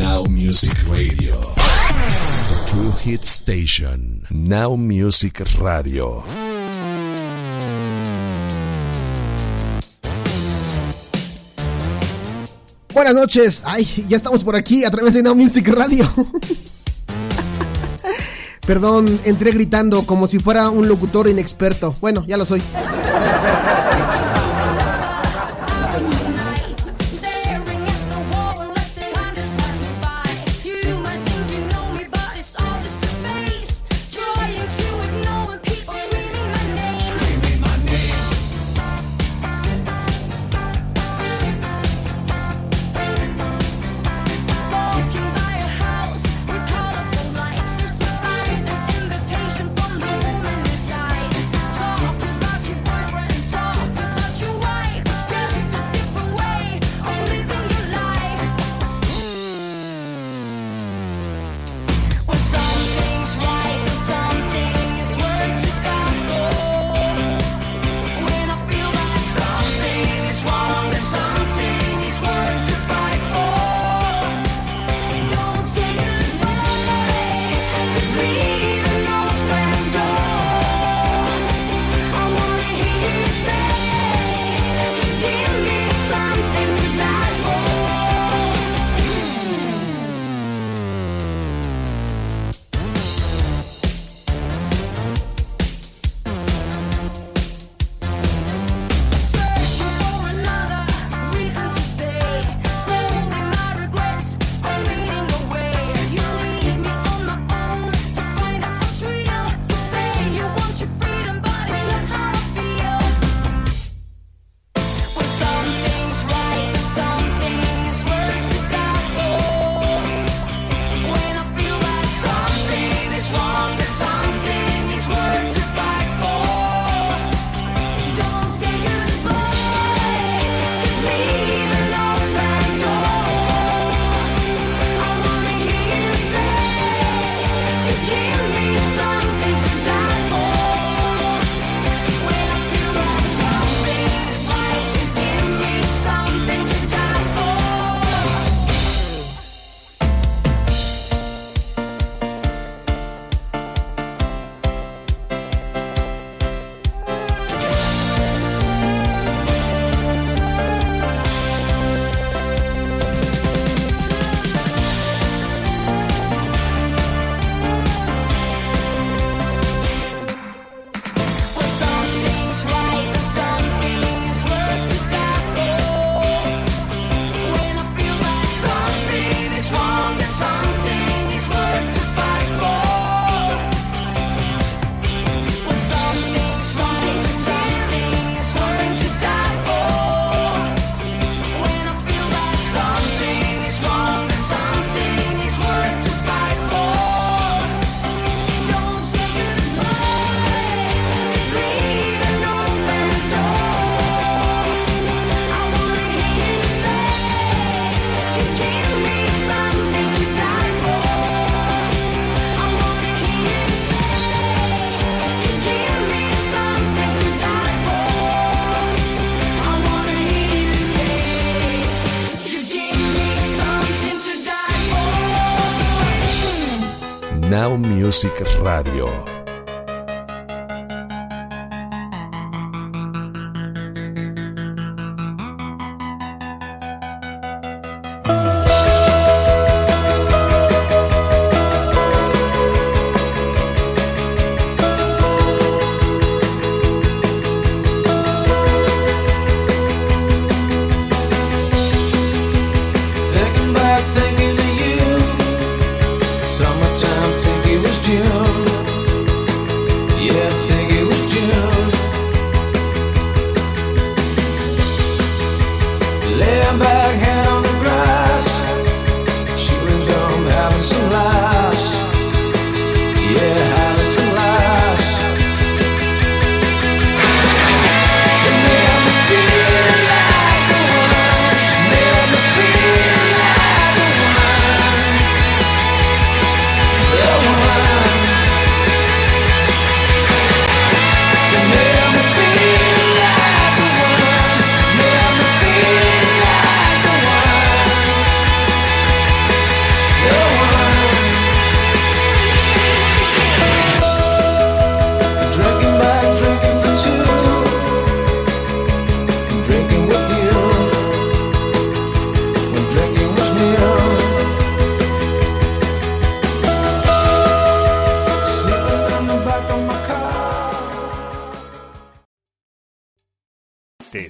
Now Music Radio. The True Hit Station. Now Music Radio. Buenas noches. Ay, ya estamos por aquí a través de Now Music Radio. Perdón, entré gritando como si fuera un locutor inexperto. Bueno, ya lo soy. Now Music Radio. Hamburg.